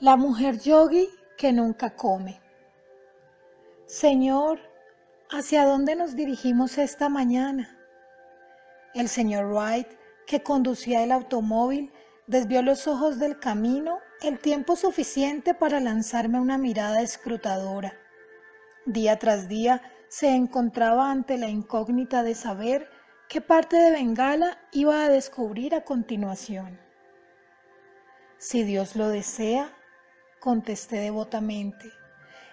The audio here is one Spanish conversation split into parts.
La mujer yogi que nunca come. Señor, ¿hacia dónde nos dirigimos esta mañana? El señor Wright, que conducía el automóvil, desvió los ojos del camino el tiempo suficiente para lanzarme una mirada escrutadora. Día tras día se encontraba ante la incógnita de saber qué parte de Bengala iba a descubrir a continuación. Si Dios lo desea, contesté devotamente.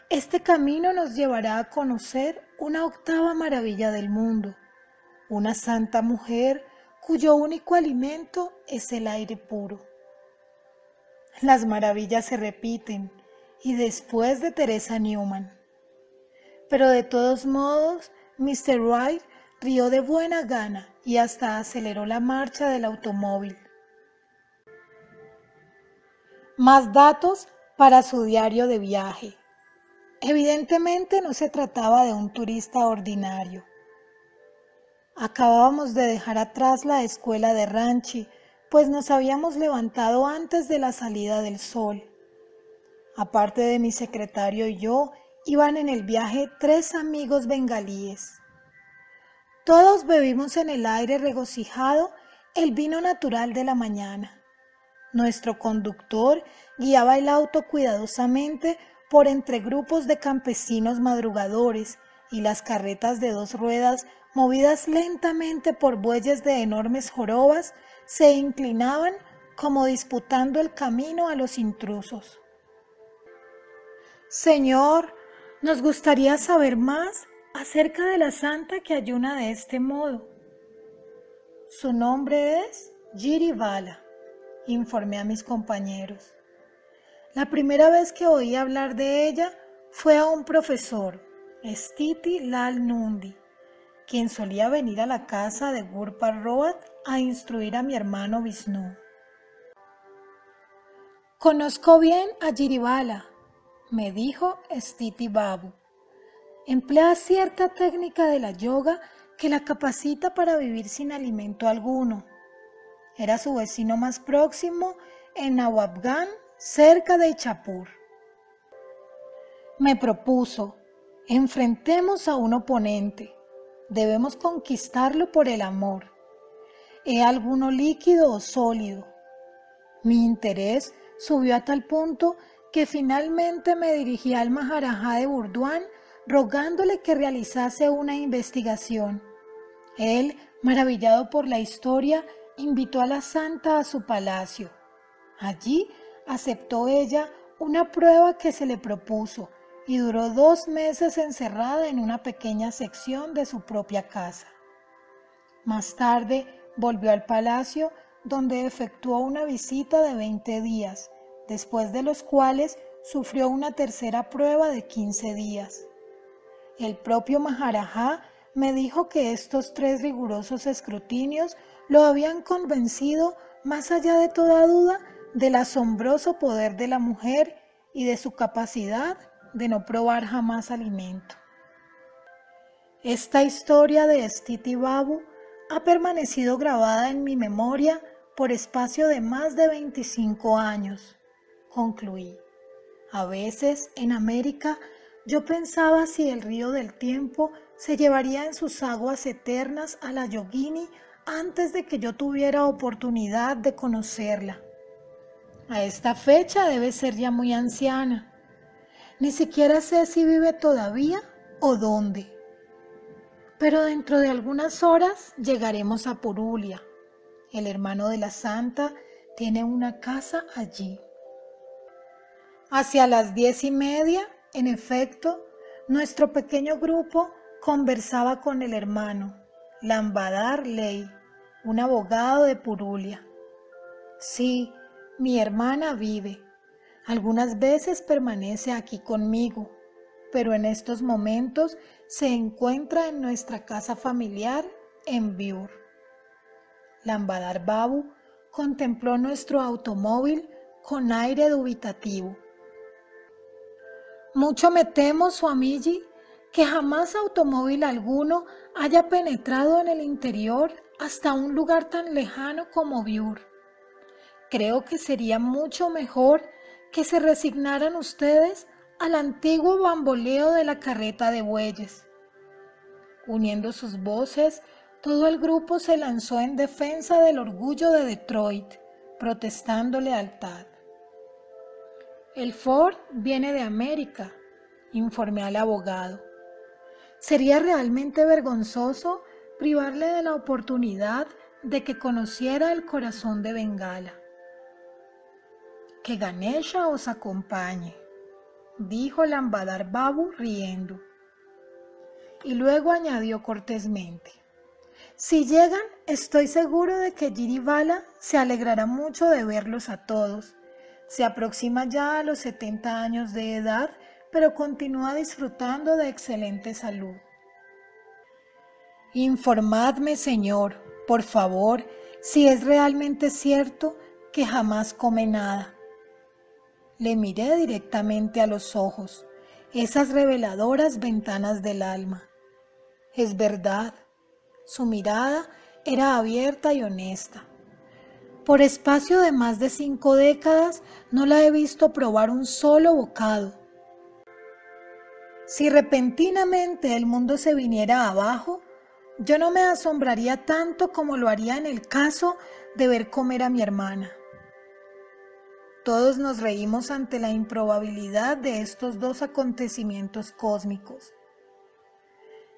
Este camino nos llevará a conocer una octava maravilla del mundo, una santa mujer cuyo único alimento es el aire puro. Las maravillas se repiten y después de Teresa Newman. Pero de todos modos, Mr. Wright rió de buena gana y hasta aceleró la marcha del automóvil. Más datos para su diario de viaje. Evidentemente no se trataba de un turista ordinario. Acabábamos de dejar atrás la escuela de Ranchi, pues nos habíamos levantado antes de la salida del sol. Aparte de mi secretario y yo, iban en el viaje tres amigos bengalíes. Todos bebimos en el aire regocijado el vino natural de la mañana. Nuestro conductor guiaba el auto cuidadosamente por entre grupos de campesinos madrugadores y las carretas de dos ruedas, movidas lentamente por bueyes de enormes jorobas, se inclinaban como disputando el camino a los intrusos. Señor, nos gustaría saber más acerca de la santa que ayuna de este modo. Su nombre es Giribala informé a mis compañeros. La primera vez que oí hablar de ella fue a un profesor, Stiti Lal Nundi, quien solía venir a la casa de Gurpar Roat a instruir a mi hermano Vishnu. Conozco bien a Jiribala, me dijo Stiti Babu. Emplea cierta técnica de la yoga que la capacita para vivir sin alimento alguno era su vecino más próximo en Nawabgan, cerca de Ichapur. Me propuso, enfrentemos a un oponente, debemos conquistarlo por el amor. ¿He alguno líquido o sólido? Mi interés subió a tal punto que finalmente me dirigí al Maharajá de Burduán rogándole que realizase una investigación. Él, maravillado por la historia, invitó a la santa a su palacio. Allí aceptó ella una prueba que se le propuso y duró dos meses encerrada en una pequeña sección de su propia casa. Más tarde volvió al palacio donde efectuó una visita de 20 días, después de los cuales sufrió una tercera prueba de 15 días. El propio Maharajá me dijo que estos tres rigurosos escrutinios lo habían convencido, más allá de toda duda, del asombroso poder de la mujer y de su capacidad de no probar jamás alimento. Esta historia de Stiti Babu ha permanecido grabada en mi memoria por espacio de más de 25 años, concluí. A veces en América yo pensaba si el río del tiempo se llevaría en sus aguas eternas a la yogini antes de que yo tuviera oportunidad de conocerla. A esta fecha debe ser ya muy anciana. Ni siquiera sé si vive todavía o dónde. Pero dentro de algunas horas llegaremos a Purulia. El hermano de la santa tiene una casa allí. Hacia las diez y media, en efecto, nuestro pequeño grupo conversaba con el hermano, Lambadar Ley, un abogado de Purulia. Sí, mi hermana vive. Algunas veces permanece aquí conmigo, pero en estos momentos se encuentra en nuestra casa familiar en Biur. Lambadar Babu contempló nuestro automóvil con aire dubitativo. Mucho me temo, Swamiji, que jamás automóvil alguno haya penetrado en el interior hasta un lugar tan lejano como Biur. Creo que sería mucho mejor que se resignaran ustedes al antiguo bamboleo de la carreta de bueyes. Uniendo sus voces, todo el grupo se lanzó en defensa del orgullo de Detroit, protestando lealtad. El Ford viene de América, informé al abogado. Sería realmente vergonzoso privarle de la oportunidad de que conociera el corazón de Bengala. Que Ganesha os acompañe, dijo Lambadar Babu riendo. Y luego añadió cortésmente, si llegan, estoy seguro de que Giribala se alegrará mucho de verlos a todos. Se aproxima ya a los 70 años de edad, pero continúa disfrutando de excelente salud. Informadme, Señor, por favor, si es realmente cierto que jamás come nada. Le miré directamente a los ojos, esas reveladoras ventanas del alma. Es verdad, su mirada era abierta y honesta. Por espacio de más de cinco décadas no la he visto probar un solo bocado. Si repentinamente el mundo se viniera abajo, yo no me asombraría tanto como lo haría en el caso de ver comer a mi hermana. Todos nos reímos ante la improbabilidad de estos dos acontecimientos cósmicos.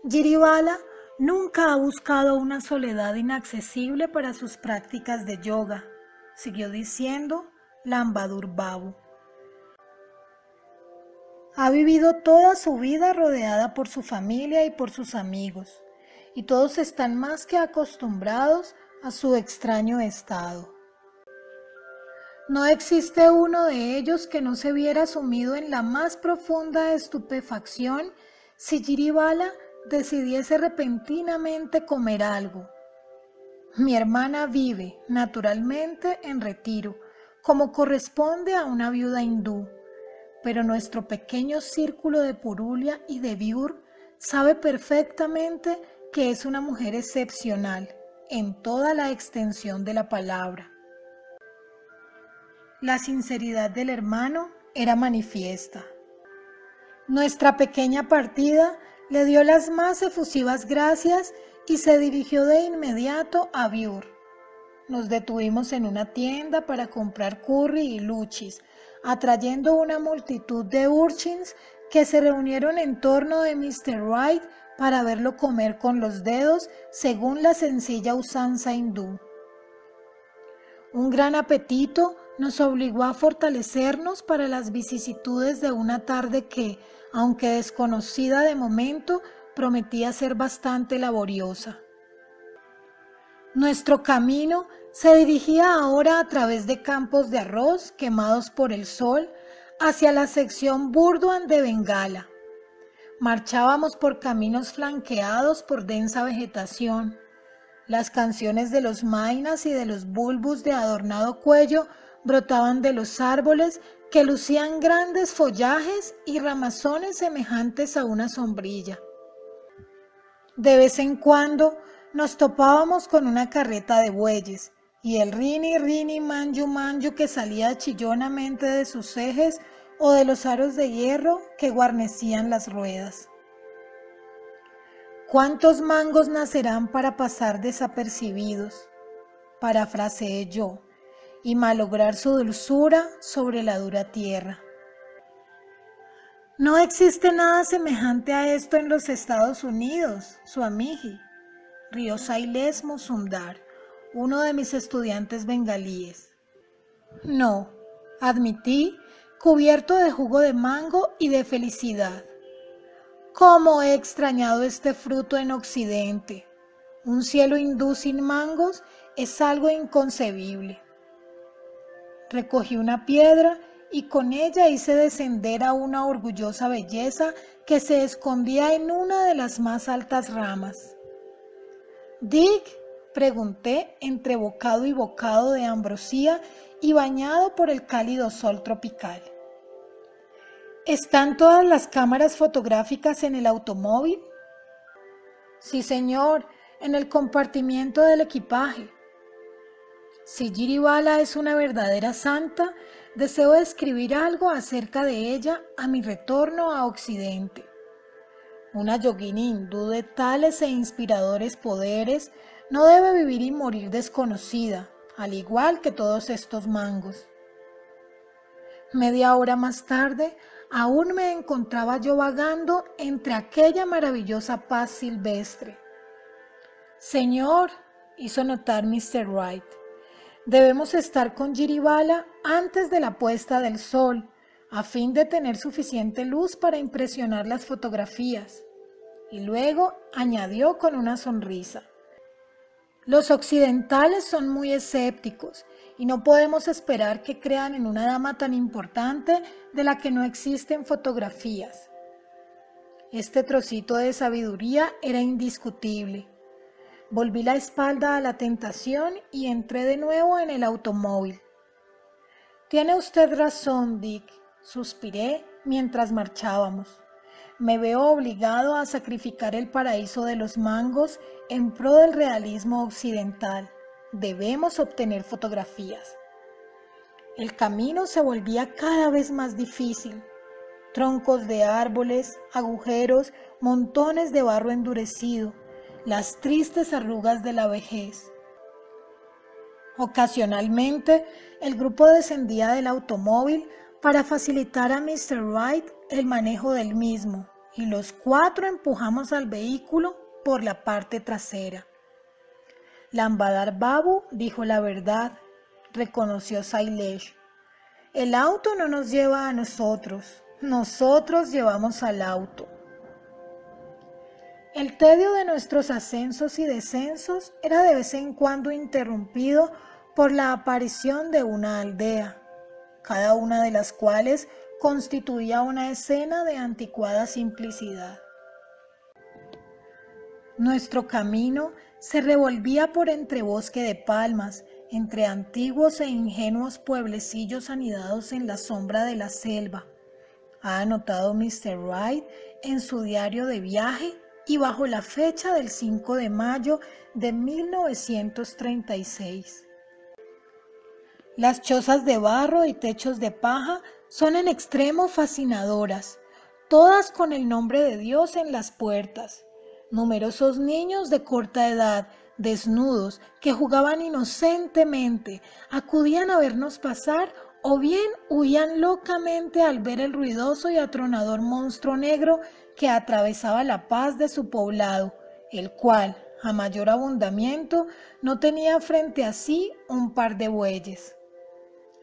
Giribala nunca ha buscado una soledad inaccesible para sus prácticas de yoga, siguió diciendo Lambadur Babu. Ha vivido toda su vida rodeada por su familia y por sus amigos y todos están más que acostumbrados a su extraño estado. No existe uno de ellos que no se viera sumido en la más profunda estupefacción si Giribala decidiese repentinamente comer algo. Mi hermana vive, naturalmente, en retiro, como corresponde a una viuda hindú, pero nuestro pequeño círculo de Purulia y de Biur sabe perfectamente que es una mujer excepcional en toda la extensión de la palabra. La sinceridad del hermano era manifiesta. Nuestra pequeña partida le dio las más efusivas gracias y se dirigió de inmediato a Biur. Nos detuvimos en una tienda para comprar curry y luchis, atrayendo una multitud de urchins que se reunieron en torno de Mr. Wright para verlo comer con los dedos según la sencilla usanza hindú. Un gran apetito nos obligó a fortalecernos para las vicisitudes de una tarde que, aunque desconocida de momento, prometía ser bastante laboriosa. Nuestro camino se dirigía ahora a través de campos de arroz quemados por el sol hacia la sección Burduan de Bengala Marchábamos por caminos flanqueados por densa vegetación. Las canciones de los mainas y de los bulbos de adornado cuello brotaban de los árboles que lucían grandes follajes y ramazones semejantes a una sombrilla. De vez en cuando nos topábamos con una carreta de bueyes y el rini rini manju manju que salía chillonamente de sus ejes o de los aros de hierro que guarnecían las ruedas. ¿Cuántos mangos nacerán para pasar desapercibidos? Parafraseé yo, y malograr su dulzura sobre la dura tierra. No existe nada semejante a esto en los Estados Unidos, su amiji, rió Sailes Mosundar, uno de mis estudiantes bengalíes. No, admití cubierto de jugo de mango y de felicidad. ¿Cómo he extrañado este fruto en Occidente? Un cielo hindú sin mangos es algo inconcebible. Recogí una piedra y con ella hice descender a una orgullosa belleza que se escondía en una de las más altas ramas. Dick, pregunté entre bocado y bocado de ambrosía y bañado por el cálido sol tropical. ¿Están todas las cámaras fotográficas en el automóvil? Sí, señor, en el compartimiento del equipaje. Si Giribala es una verdadera santa, deseo escribir algo acerca de ella a mi retorno a Occidente. Una hindú de tales e inspiradores poderes no debe vivir y morir desconocida, al igual que todos estos mangos. Media hora más tarde, aún me encontraba yo vagando entre aquella maravillosa paz silvestre. Señor, hizo notar Mr. Wright, debemos estar con Giribala antes de la puesta del sol, a fin de tener suficiente luz para impresionar las fotografías. Y luego añadió con una sonrisa. Los occidentales son muy escépticos y no podemos esperar que crean en una dama tan importante de la que no existen fotografías. Este trocito de sabiduría era indiscutible. Volví la espalda a la tentación y entré de nuevo en el automóvil. Tiene usted razón, Dick, suspiré mientras marchábamos. Me veo obligado a sacrificar el paraíso de los mangos en pro del realismo occidental. Debemos obtener fotografías. El camino se volvía cada vez más difícil. Troncos de árboles, agujeros, montones de barro endurecido, las tristes arrugas de la vejez. Ocasionalmente, el grupo descendía del automóvil para facilitar a Mr. Wright el manejo del mismo y los cuatro empujamos al vehículo por la parte trasera. Lambadar Babu dijo la verdad, reconoció Sailesh. El auto no nos lleva a nosotros, nosotros llevamos al auto. El tedio de nuestros ascensos y descensos era de vez en cuando interrumpido por la aparición de una aldea, cada una de las cuales constituía una escena de anticuada simplicidad. Nuestro camino se revolvía por entre bosque de palmas, entre antiguos e ingenuos pueblecillos anidados en la sombra de la selva. Ha anotado Mr. Wright en su diario de viaje y bajo la fecha del 5 de mayo de 1936. Las chozas de barro y techos de paja son en extremo fascinadoras, todas con el nombre de Dios en las puertas. Numerosos niños de corta edad, desnudos, que jugaban inocentemente, acudían a vernos pasar o bien huían locamente al ver el ruidoso y atronador monstruo negro que atravesaba la paz de su poblado, el cual, a mayor abundamiento, no tenía frente a sí un par de bueyes.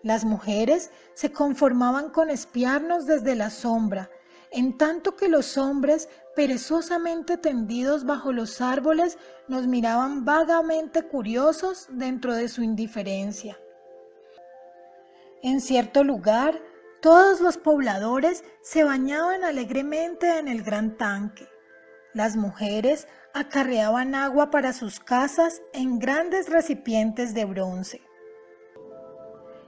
Las mujeres se conformaban con espiarnos desde la sombra, en tanto que los hombres, perezosamente tendidos bajo los árboles, nos miraban vagamente curiosos dentro de su indiferencia. En cierto lugar, todos los pobladores se bañaban alegremente en el gran tanque. Las mujeres acarreaban agua para sus casas en grandes recipientes de bronce.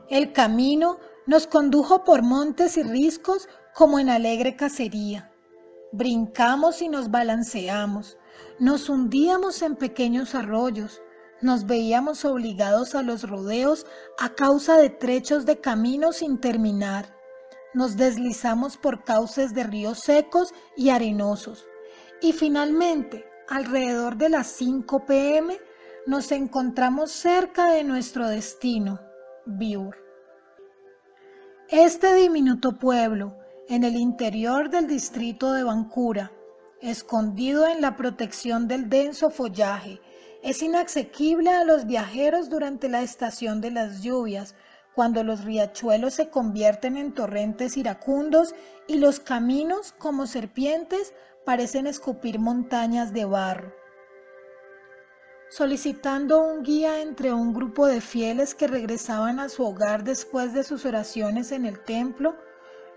El camino nos condujo por montes y riscos como en alegre cacería. Brincamos y nos balanceamos, nos hundíamos en pequeños arroyos, nos veíamos obligados a los rodeos a causa de trechos de camino sin terminar. Nos deslizamos por cauces de ríos secos y arenosos. Y finalmente, alrededor de las 5 pm, nos encontramos cerca de nuestro destino, Biur. Este diminuto pueblo, en el interior del distrito de Bancura, escondido en la protección del denso follaje, es inasequible a los viajeros durante la estación de las lluvias, cuando los riachuelos se convierten en torrentes iracundos y los caminos, como serpientes, parecen escupir montañas de barro. Solicitando un guía entre un grupo de fieles que regresaban a su hogar después de sus oraciones en el templo,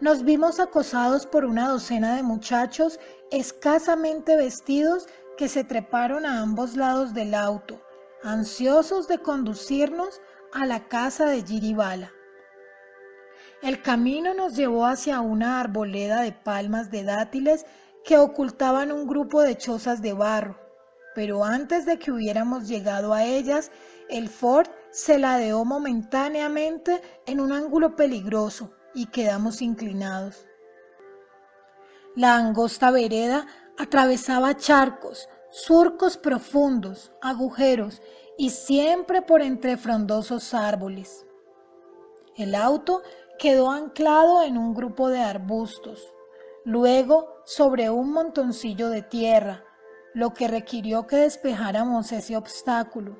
nos vimos acosados por una docena de muchachos escasamente vestidos que se treparon a ambos lados del auto, ansiosos de conducirnos a la casa de Giribala. El camino nos llevó hacia una arboleda de palmas de dátiles que ocultaban un grupo de chozas de barro pero antes de que hubiéramos llegado a ellas, el Ford se ladeó momentáneamente en un ángulo peligroso y quedamos inclinados. La angosta vereda atravesaba charcos, surcos profundos, agujeros y siempre por entre frondosos árboles. El auto quedó anclado en un grupo de arbustos, luego sobre un montoncillo de tierra, lo que requirió que despejáramos ese obstáculo.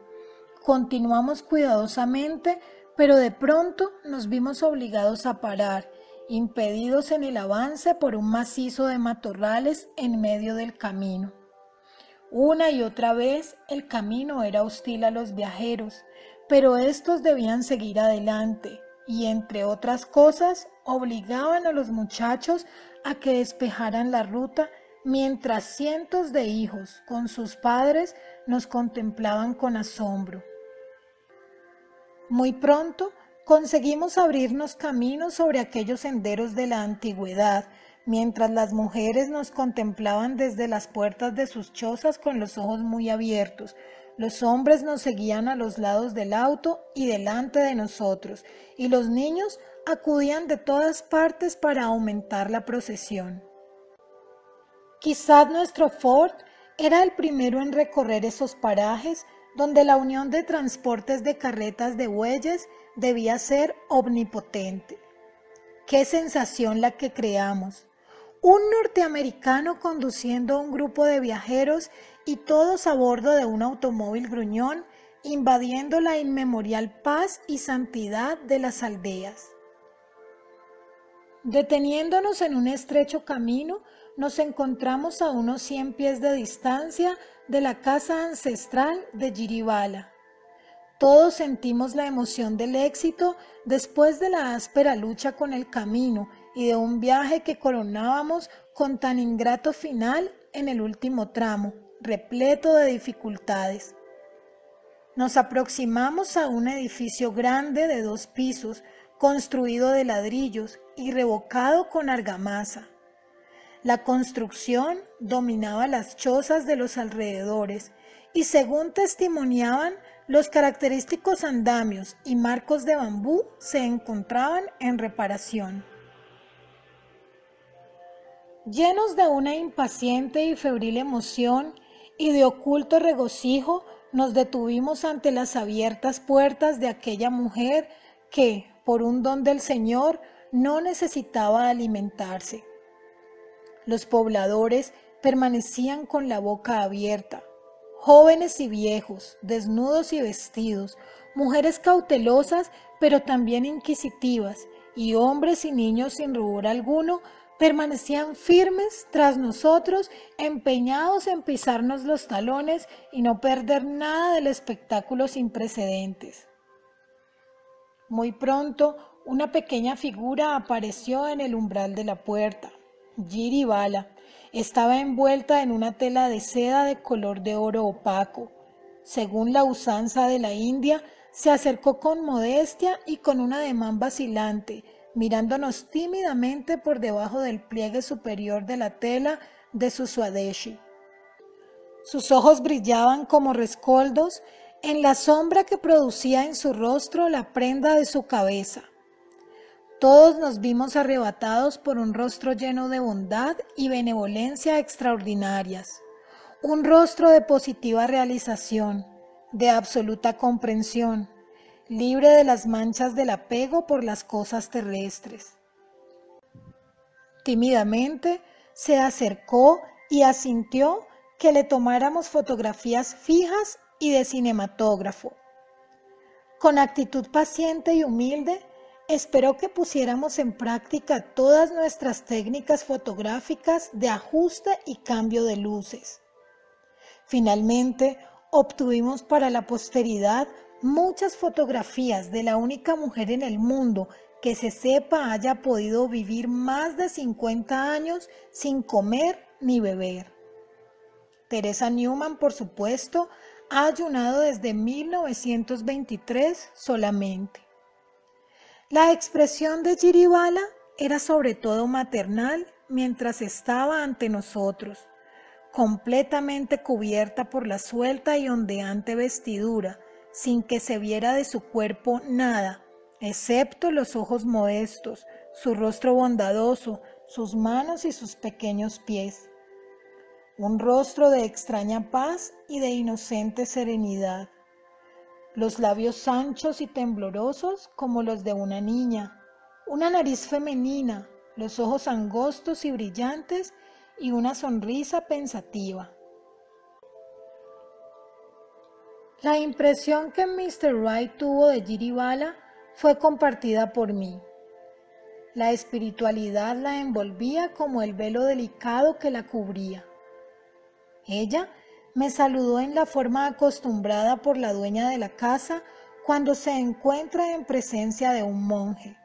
Continuamos cuidadosamente, pero de pronto nos vimos obligados a parar, impedidos en el avance por un macizo de matorrales en medio del camino. Una y otra vez el camino era hostil a los viajeros, pero estos debían seguir adelante y, entre otras cosas, obligaban a los muchachos a que despejaran la ruta mientras cientos de hijos con sus padres nos contemplaban con asombro. Muy pronto conseguimos abrirnos caminos sobre aquellos senderos de la antigüedad, mientras las mujeres nos contemplaban desde las puertas de sus chozas con los ojos muy abiertos. Los hombres nos seguían a los lados del auto y delante de nosotros, y los niños acudían de todas partes para aumentar la procesión. Quizás nuestro Ford era el primero en recorrer esos parajes donde la unión de transportes de carretas de bueyes debía ser omnipotente. Qué sensación la que creamos. Un norteamericano conduciendo un grupo de viajeros y todos a bordo de un automóvil gruñón, invadiendo la inmemorial paz y santidad de las aldeas. Deteniéndonos en un estrecho camino, nos encontramos a unos 100 pies de distancia de la casa ancestral de Giribala. Todos sentimos la emoción del éxito después de la áspera lucha con el camino y de un viaje que coronábamos con tan ingrato final en el último tramo, repleto de dificultades. Nos aproximamos a un edificio grande de dos pisos, construido de ladrillos y revocado con argamasa. La construcción dominaba las chozas de los alrededores y según testimoniaban, los característicos andamios y marcos de bambú se encontraban en reparación. Llenos de una impaciente y febril emoción y de oculto regocijo, nos detuvimos ante las abiertas puertas de aquella mujer que, por un don del Señor, no necesitaba alimentarse. Los pobladores permanecían con la boca abierta, jóvenes y viejos, desnudos y vestidos, mujeres cautelosas pero también inquisitivas, y hombres y niños sin rubor alguno permanecían firmes tras nosotros, empeñados en pisarnos los talones y no perder nada del espectáculo sin precedentes. Muy pronto, una pequeña figura apareció en el umbral de la puerta. Giribala estaba envuelta en una tela de seda de color de oro opaco. Según la usanza de la India, se acercó con modestia y con un ademán vacilante, mirándonos tímidamente por debajo del pliegue superior de la tela de su swadeshi. Sus ojos brillaban como rescoldos en la sombra que producía en su rostro la prenda de su cabeza. Todos nos vimos arrebatados por un rostro lleno de bondad y benevolencia extraordinarias, un rostro de positiva realización, de absoluta comprensión, libre de las manchas del apego por las cosas terrestres. Tímidamente se acercó y asintió que le tomáramos fotografías fijas y de cinematógrafo. Con actitud paciente y humilde, Esperó que pusiéramos en práctica todas nuestras técnicas fotográficas de ajuste y cambio de luces. Finalmente, obtuvimos para la posteridad muchas fotografías de la única mujer en el mundo que se sepa haya podido vivir más de 50 años sin comer ni beber. Teresa Newman, por supuesto, ha ayunado desde 1923 solamente. La expresión de Giribala era sobre todo maternal mientras estaba ante nosotros, completamente cubierta por la suelta y ondeante vestidura, sin que se viera de su cuerpo nada, excepto los ojos modestos, su rostro bondadoso, sus manos y sus pequeños pies. Un rostro de extraña paz y de inocente serenidad. Los labios anchos y temblorosos como los de una niña. Una nariz femenina, los ojos angostos y brillantes y una sonrisa pensativa. La impresión que Mr. Wright tuvo de Jiribala fue compartida por mí. La espiritualidad la envolvía como el velo delicado que la cubría. Ella me saludó en la forma acostumbrada por la dueña de la casa cuando se encuentra en presencia de un monje.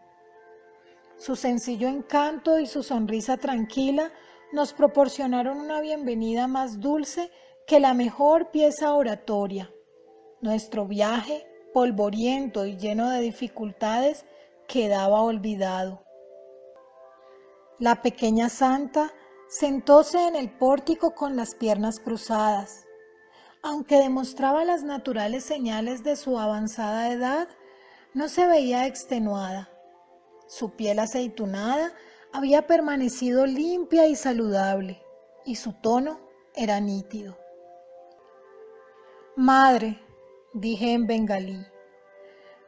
Su sencillo encanto y su sonrisa tranquila nos proporcionaron una bienvenida más dulce que la mejor pieza oratoria. Nuestro viaje, polvoriento y lleno de dificultades, quedaba olvidado. La pequeña santa sentóse en el pórtico con las piernas cruzadas. Aunque demostraba las naturales señales de su avanzada edad, no se veía extenuada. Su piel aceitunada había permanecido limpia y saludable, y su tono era nítido. Madre, dije en bengalí.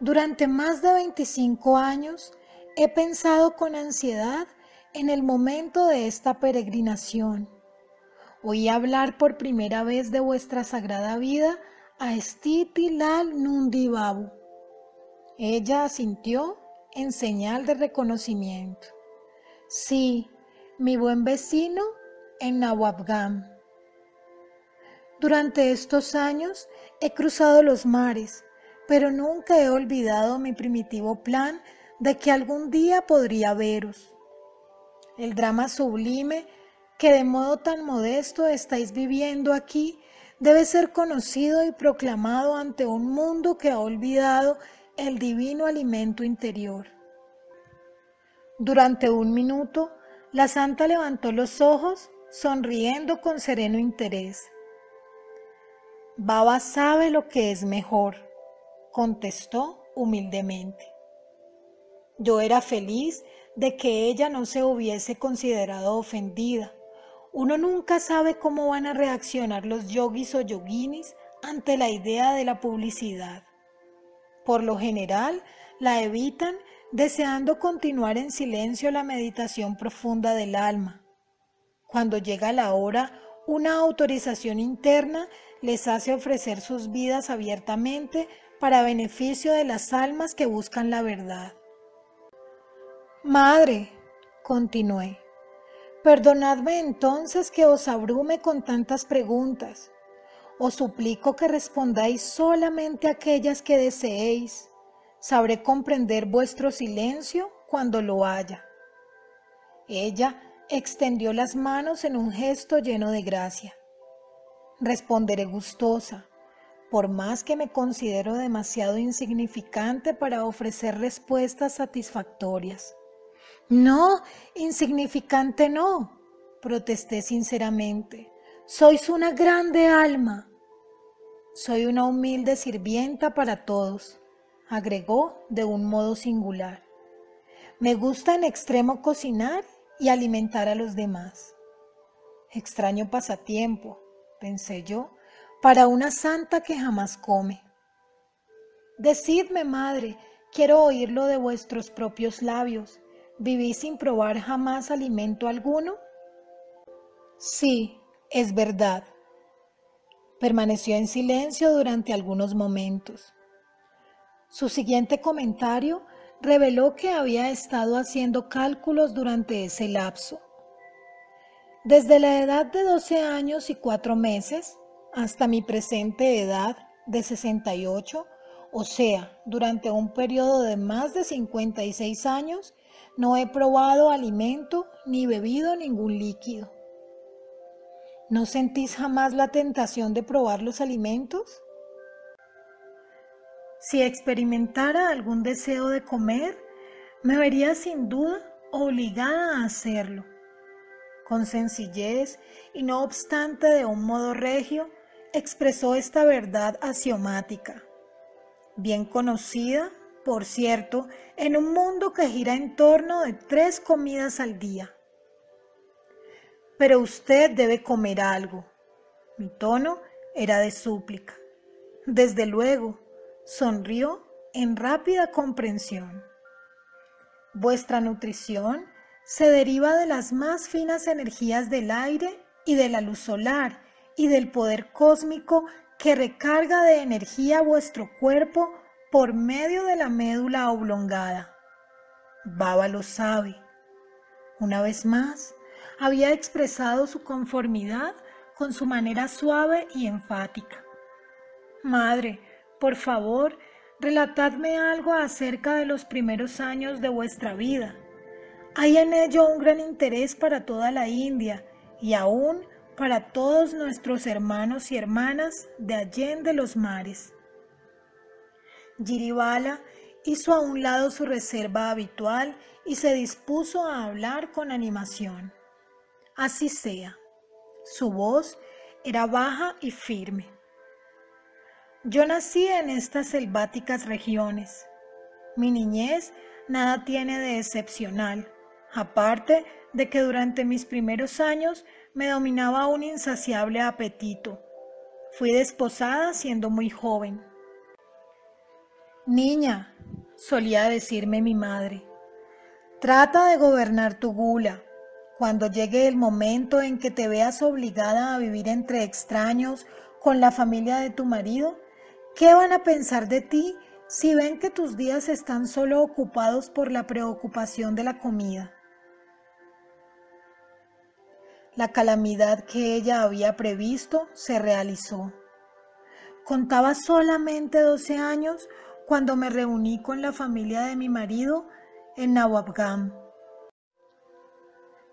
Durante más de 25 años he pensado con ansiedad en el momento de esta peregrinación. Oí hablar por primera vez de vuestra sagrada vida a Stiti Lal Nundibabu. Ella asintió en señal de reconocimiento. Sí, mi buen vecino en Nawabgam. Durante estos años He cruzado los mares, pero nunca he olvidado mi primitivo plan de que algún día podría veros. El drama sublime que de modo tan modesto estáis viviendo aquí debe ser conocido y proclamado ante un mundo que ha olvidado el divino alimento interior. Durante un minuto, la santa levantó los ojos, sonriendo con sereno interés. Baba sabe lo que es mejor, contestó humildemente. Yo era feliz de que ella no se hubiese considerado ofendida. Uno nunca sabe cómo van a reaccionar los yogis o yoginis ante la idea de la publicidad. Por lo general, la evitan deseando continuar en silencio la meditación profunda del alma. Cuando llega la hora, una autorización interna les hace ofrecer sus vidas abiertamente para beneficio de las almas que buscan la verdad. Madre, continué, perdonadme entonces que os abrume con tantas preguntas. Os suplico que respondáis solamente aquellas que deseéis. Sabré comprender vuestro silencio cuando lo haya. Ella extendió las manos en un gesto lleno de gracia. Responderé gustosa, por más que me considero demasiado insignificante para ofrecer respuestas satisfactorias. No, insignificante no, protesté sinceramente. Sois una grande alma. Soy una humilde sirvienta para todos, agregó de un modo singular. Me gusta en extremo cocinar y alimentar a los demás. Extraño pasatiempo, pensé yo, para una santa que jamás come. Decidme, madre, quiero oírlo de vuestros propios labios. ¿Vivís sin probar jamás alimento alguno? Sí, es verdad. Permaneció en silencio durante algunos momentos. Su siguiente comentario reveló que había estado haciendo cálculos durante ese lapso. Desde la edad de 12 años y 4 meses hasta mi presente edad de 68, o sea, durante un periodo de más de 56 años, no he probado alimento ni bebido ningún líquido. ¿No sentís jamás la tentación de probar los alimentos? Si experimentara algún deseo de comer, me vería sin duda obligada a hacerlo con sencillez y no obstante de un modo regio, expresó esta verdad axiomática. bien conocida, por cierto, en un mundo que gira en torno de tres comidas al día. Pero usted debe comer algo. Mi tono era de súplica. Desde luego, sonrió en rápida comprensión. Vuestra nutrición se deriva de las más finas energías del aire y de la luz solar y del poder cósmico que recarga de energía vuestro cuerpo por medio de la médula oblongada. Baba lo sabe. Una vez más, había expresado su conformidad con su manera suave y enfática. Madre, por favor, relatadme algo acerca de los primeros años de vuestra vida. Hay en ello un gran interés para toda la India y aún para todos nuestros hermanos y hermanas de Allende los mares. Giribala hizo a un lado su reserva habitual y se dispuso a hablar con animación. Así sea. Su voz era baja y firme. Yo nací en estas selváticas regiones. Mi niñez nada tiene de excepcional, aparte de que durante mis primeros años me dominaba un insaciable apetito. Fui desposada siendo muy joven. Niña, solía decirme mi madre, trata de gobernar tu gula. Cuando llegue el momento en que te veas obligada a vivir entre extraños con la familia de tu marido, ¿Qué van a pensar de ti si ven que tus días están solo ocupados por la preocupación de la comida? La calamidad que ella había previsto se realizó. Contaba solamente 12 años cuando me reuní con la familia de mi marido en Nawabgam.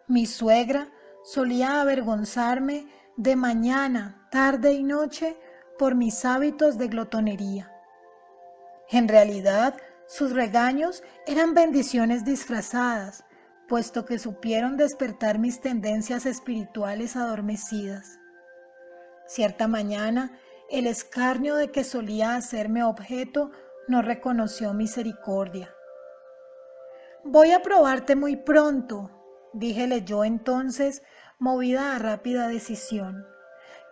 Mi suegra solía avergonzarme de mañana, tarde y noche por mis hábitos de glotonería. En realidad, sus regaños eran bendiciones disfrazadas, puesto que supieron despertar mis tendencias espirituales adormecidas. Cierta mañana, el escarnio de que solía hacerme objeto no reconoció misericordia. Voy a probarte muy pronto, díjele yo entonces, movida a rápida decisión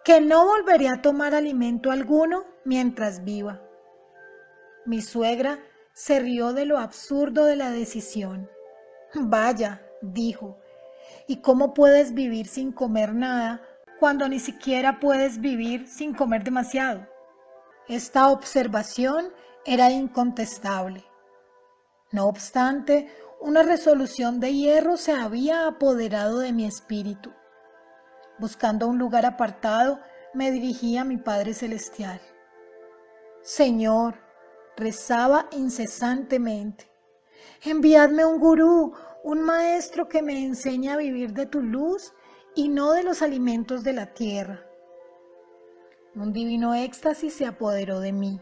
que no volveré a tomar alimento alguno mientras viva. Mi suegra se rió de lo absurdo de la decisión. Vaya, dijo, ¿y cómo puedes vivir sin comer nada cuando ni siquiera puedes vivir sin comer demasiado? Esta observación era incontestable. No obstante, una resolución de hierro se había apoderado de mi espíritu. Buscando un lugar apartado, me dirigí a mi Padre Celestial. Señor, rezaba incesantemente, enviadme un gurú, un maestro que me enseñe a vivir de tu luz y no de los alimentos de la tierra. Un divino éxtasis se apoderó de mí.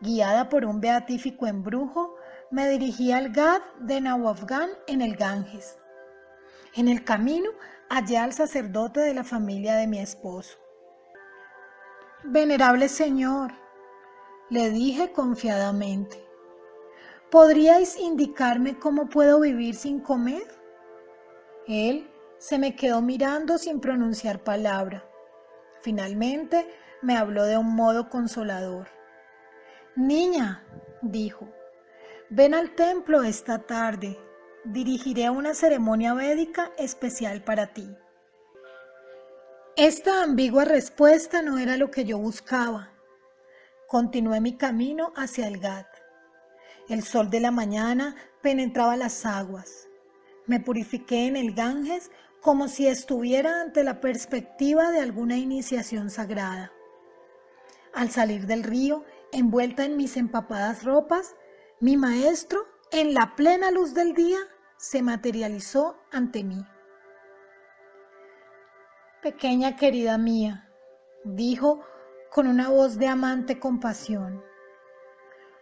Guiada por un beatífico embrujo, me dirigí al Gad de Nawafgan en el Ganges. En el camino hallé al sacerdote de la familia de mi esposo. Venerable Señor, le dije confiadamente, ¿podríais indicarme cómo puedo vivir sin comer? Él se me quedó mirando sin pronunciar palabra. Finalmente me habló de un modo consolador. Niña, dijo, ven al templo esta tarde dirigiré una ceremonia védica especial para ti. Esta ambigua respuesta no era lo que yo buscaba. Continué mi camino hacia el Gat. El sol de la mañana penetraba las aguas. Me purifiqué en el Ganges como si estuviera ante la perspectiva de alguna iniciación sagrada. Al salir del río, envuelta en mis empapadas ropas, mi maestro, en la plena luz del día, se materializó ante mí. Pequeña querida mía, dijo con una voz de amante compasión,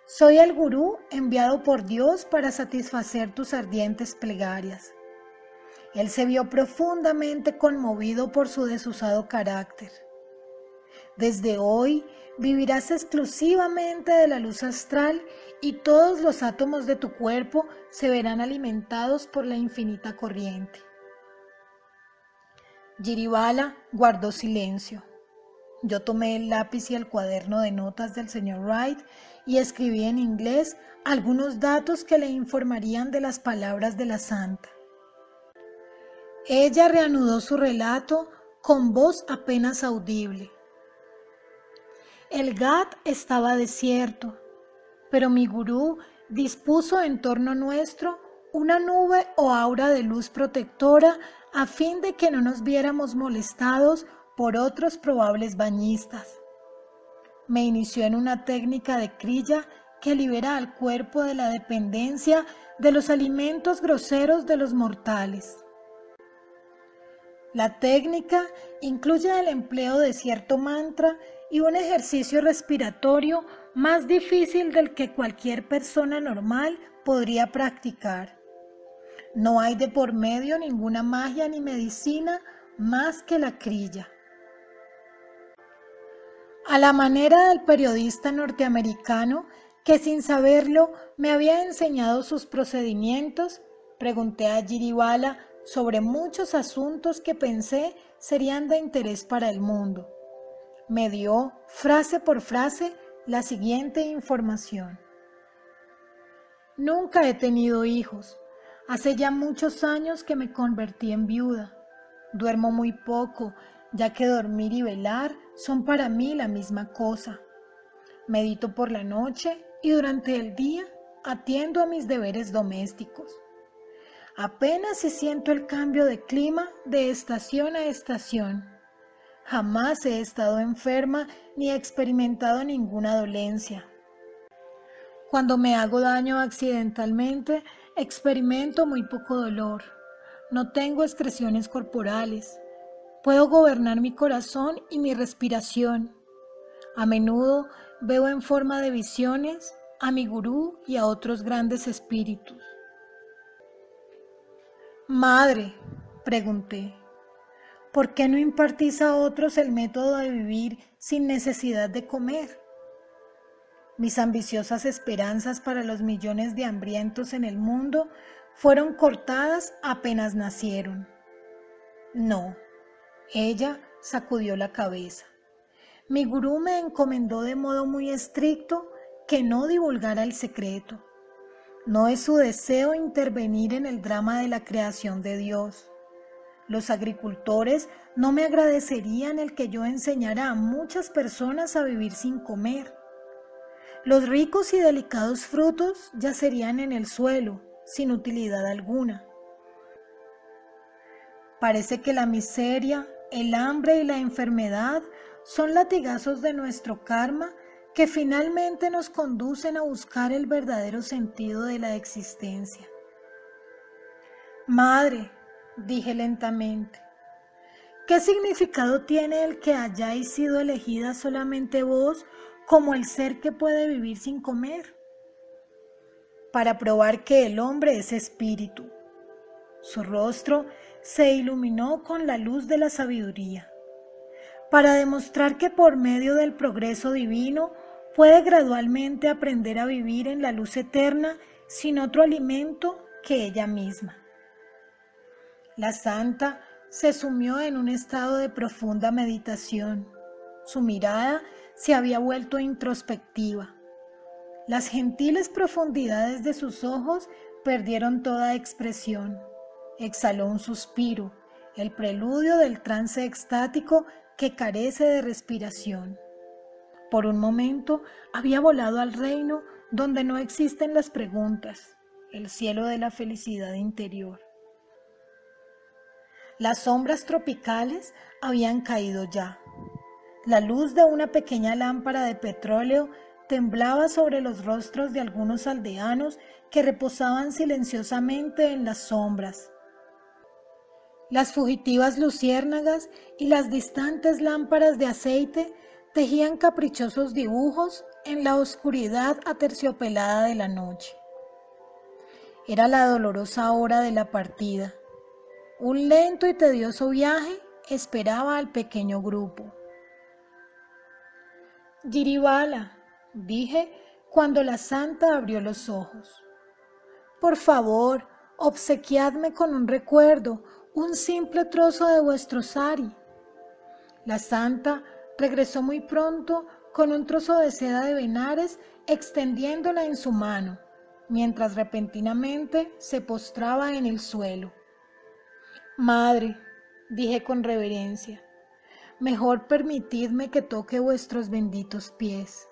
soy el gurú enviado por Dios para satisfacer tus ardientes plegarias. Él se vio profundamente conmovido por su desusado carácter. Desde hoy vivirás exclusivamente de la luz astral y todos los átomos de tu cuerpo se verán alimentados por la infinita corriente. Giribala guardó silencio. Yo tomé el lápiz y el cuaderno de notas del señor Wright y escribí en inglés algunos datos que le informarían de las palabras de la santa. Ella reanudó su relato con voz apenas audible. El Gat estaba desierto, pero mi gurú dispuso en torno nuestro una nube o aura de luz protectora a fin de que no nos viéramos molestados por otros probables bañistas. Me inició en una técnica de crilla que libera al cuerpo de la dependencia de los alimentos groseros de los mortales. La técnica incluye el empleo de cierto mantra y un ejercicio respiratorio más difícil del que cualquier persona normal podría practicar. No hay de por medio ninguna magia ni medicina más que la crilla. A la manera del periodista norteamericano que sin saberlo me había enseñado sus procedimientos, pregunté a Giribala sobre muchos asuntos que pensé serían de interés para el mundo. Me dio, frase por frase, la siguiente información. Nunca he tenido hijos. Hace ya muchos años que me convertí en viuda. Duermo muy poco, ya que dormir y velar son para mí la misma cosa. Medito por la noche y durante el día atiendo a mis deberes domésticos. Apenas si siento el cambio de clima de estación a estación. Jamás he estado enferma ni he experimentado ninguna dolencia. Cuando me hago daño accidentalmente, experimento muy poco dolor. No tengo excreciones corporales. Puedo gobernar mi corazón y mi respiración. A menudo veo en forma de visiones a mi gurú y a otros grandes espíritus. Madre, pregunté, ¿por qué no impartís a otros el método de vivir sin necesidad de comer? Mis ambiciosas esperanzas para los millones de hambrientos en el mundo fueron cortadas apenas nacieron. No, ella sacudió la cabeza. Mi gurú me encomendó de modo muy estricto que no divulgara el secreto. No es su deseo intervenir en el drama de la creación de Dios. Los agricultores no me agradecerían el que yo enseñara a muchas personas a vivir sin comer. Los ricos y delicados frutos ya serían en el suelo, sin utilidad alguna. Parece que la miseria, el hambre y la enfermedad son latigazos de nuestro karma que finalmente nos conducen a buscar el verdadero sentido de la existencia. Madre, dije lentamente, ¿qué significado tiene el que hayáis sido elegida solamente vos como el ser que puede vivir sin comer? Para probar que el hombre es espíritu. Su rostro se iluminó con la luz de la sabiduría. Para demostrar que por medio del progreso divino puede gradualmente aprender a vivir en la luz eterna sin otro alimento que ella misma. La santa se sumió en un estado de profunda meditación. Su mirada se había vuelto introspectiva. Las gentiles profundidades de sus ojos perdieron toda expresión. Exhaló un suspiro, el preludio del trance extático que carece de respiración. Por un momento había volado al reino donde no existen las preguntas, el cielo de la felicidad interior. Las sombras tropicales habían caído ya. La luz de una pequeña lámpara de petróleo temblaba sobre los rostros de algunos aldeanos que reposaban silenciosamente en las sombras. Las fugitivas luciérnagas y las distantes lámparas de aceite tejían caprichosos dibujos en la oscuridad aterciopelada de la noche. Era la dolorosa hora de la partida. Un lento y tedioso viaje esperaba al pequeño grupo. Giribala, dije cuando la santa abrió los ojos. Por favor, obsequiadme con un recuerdo, un simple trozo de vuestro sari. La santa regresó muy pronto con un trozo de seda de venares extendiéndola en su mano, mientras repentinamente se postraba en el suelo. Madre, dije con reverencia, mejor permitidme que toque vuestros benditos pies.